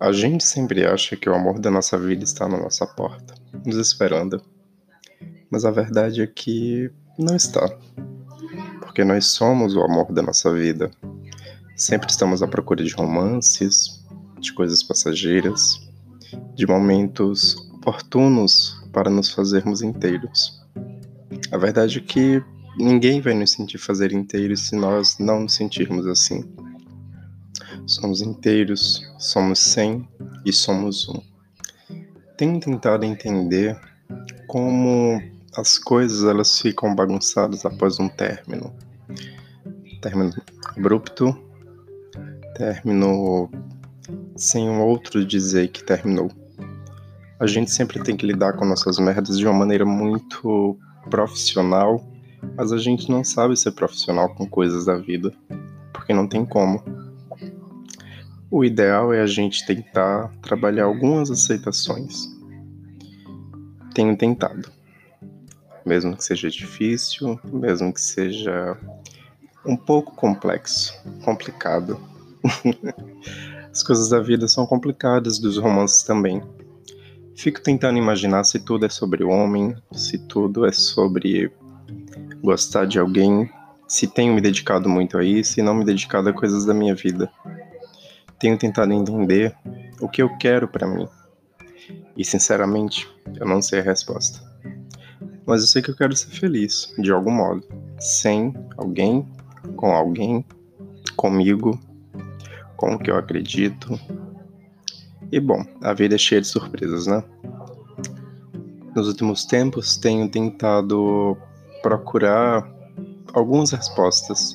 A gente sempre acha que o amor da nossa vida está na nossa porta, nos esperando. Mas a verdade é que não está. Porque nós somos o amor da nossa vida. Sempre estamos à procura de romances, de coisas passageiras, de momentos oportunos para nos fazermos inteiros. A verdade é que ninguém vai nos sentir fazer inteiros se nós não nos sentirmos assim. Somos inteiros, somos cem e somos um. Tenho tentado entender como as coisas elas ficam bagunçadas após um término. Término abrupto, término sem um outro dizer que terminou. A gente sempre tem que lidar com nossas merdas de uma maneira muito profissional, mas a gente não sabe ser profissional com coisas da vida, porque não tem como. O ideal é a gente tentar trabalhar algumas aceitações. Tenho tentado. Mesmo que seja difícil, mesmo que seja um pouco complexo, complicado. As coisas da vida são complicadas, dos romances também. Fico tentando imaginar se tudo é sobre o homem, se tudo é sobre gostar de alguém, se tenho me dedicado muito a isso e não me dedicado a coisas da minha vida. Tenho tentado entender o que eu quero para mim. E sinceramente, eu não sei a resposta. Mas eu sei que eu quero ser feliz, de algum modo. Sem alguém, com alguém, comigo, com o que eu acredito. E bom, a vida é cheia de surpresas, né? Nos últimos tempos tenho tentado procurar algumas respostas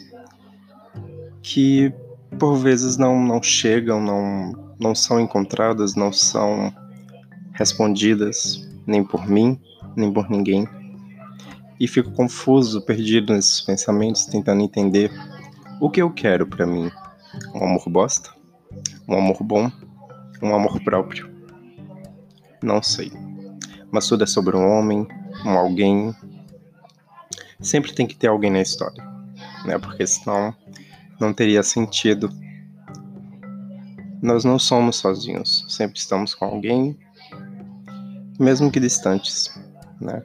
que por vezes não, não chegam, não, não são encontradas, não são respondidas, nem por mim, nem por ninguém. E fico confuso, perdido nesses pensamentos, tentando entender o que eu quero para mim. Um amor bosta? Um amor bom? Um amor próprio? Não sei. Mas tudo é sobre um homem, um alguém. Sempre tem que ter alguém na história, né? Porque senão não teria sentido. Nós não somos sozinhos, sempre estamos com alguém, mesmo que distantes, né?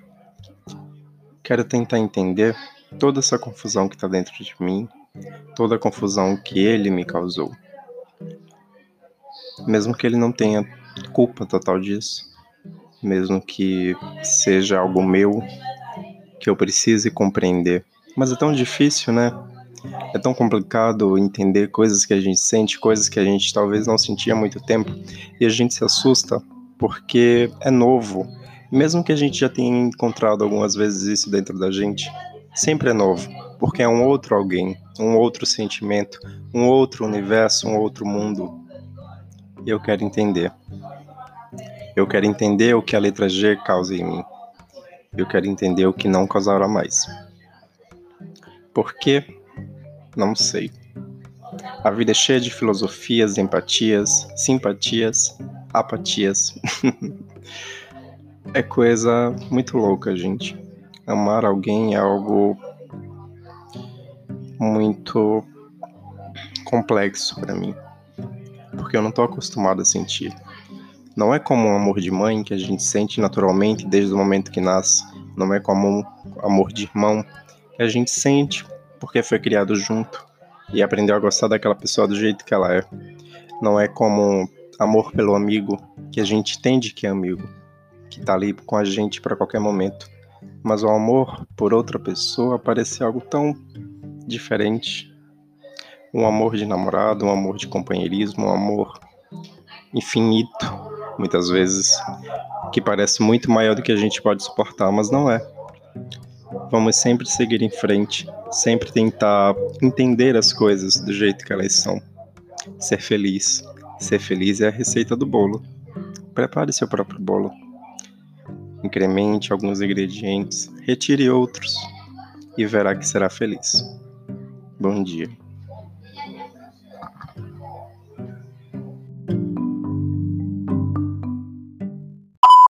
Quero tentar entender toda essa confusão que está dentro de mim, toda a confusão que ele me causou. Mesmo que ele não tenha culpa total disso, mesmo que seja algo meu que eu precise compreender. Mas é tão difícil, né? É tão complicado entender coisas que a gente sente, coisas que a gente talvez não sentia há muito tempo, e a gente se assusta porque é novo. Mesmo que a gente já tenha encontrado algumas vezes isso dentro da gente, sempre é novo, porque é um outro alguém, um outro sentimento, um outro universo, um outro mundo. E eu quero entender. Eu quero entender o que a letra G causa em mim. Eu quero entender o que não causará mais. Por quê? Não sei. A vida é cheia de filosofias, empatias, simpatias, apatias. é coisa muito louca, gente. Amar alguém é algo muito complexo para mim, porque eu não tô acostumado a sentir. Não é como um amor de mãe que a gente sente naturalmente desde o momento que nasce. Não é como um amor de irmão que a gente sente porque foi criado junto e aprendeu a gostar daquela pessoa do jeito que ela é. Não é como amor pelo amigo que a gente entende que é amigo, que tá ali com a gente para qualquer momento. Mas o amor por outra pessoa parece algo tão diferente. Um amor de namorado, um amor de companheirismo, um amor infinito, muitas vezes, que parece muito maior do que a gente pode suportar, mas não é. Vamos sempre seguir em frente, sempre tentar entender as coisas do jeito que elas são. Ser feliz. Ser feliz é a receita do bolo. Prepare seu próprio bolo. Incremente alguns ingredientes, retire outros e verá que será feliz. Bom dia.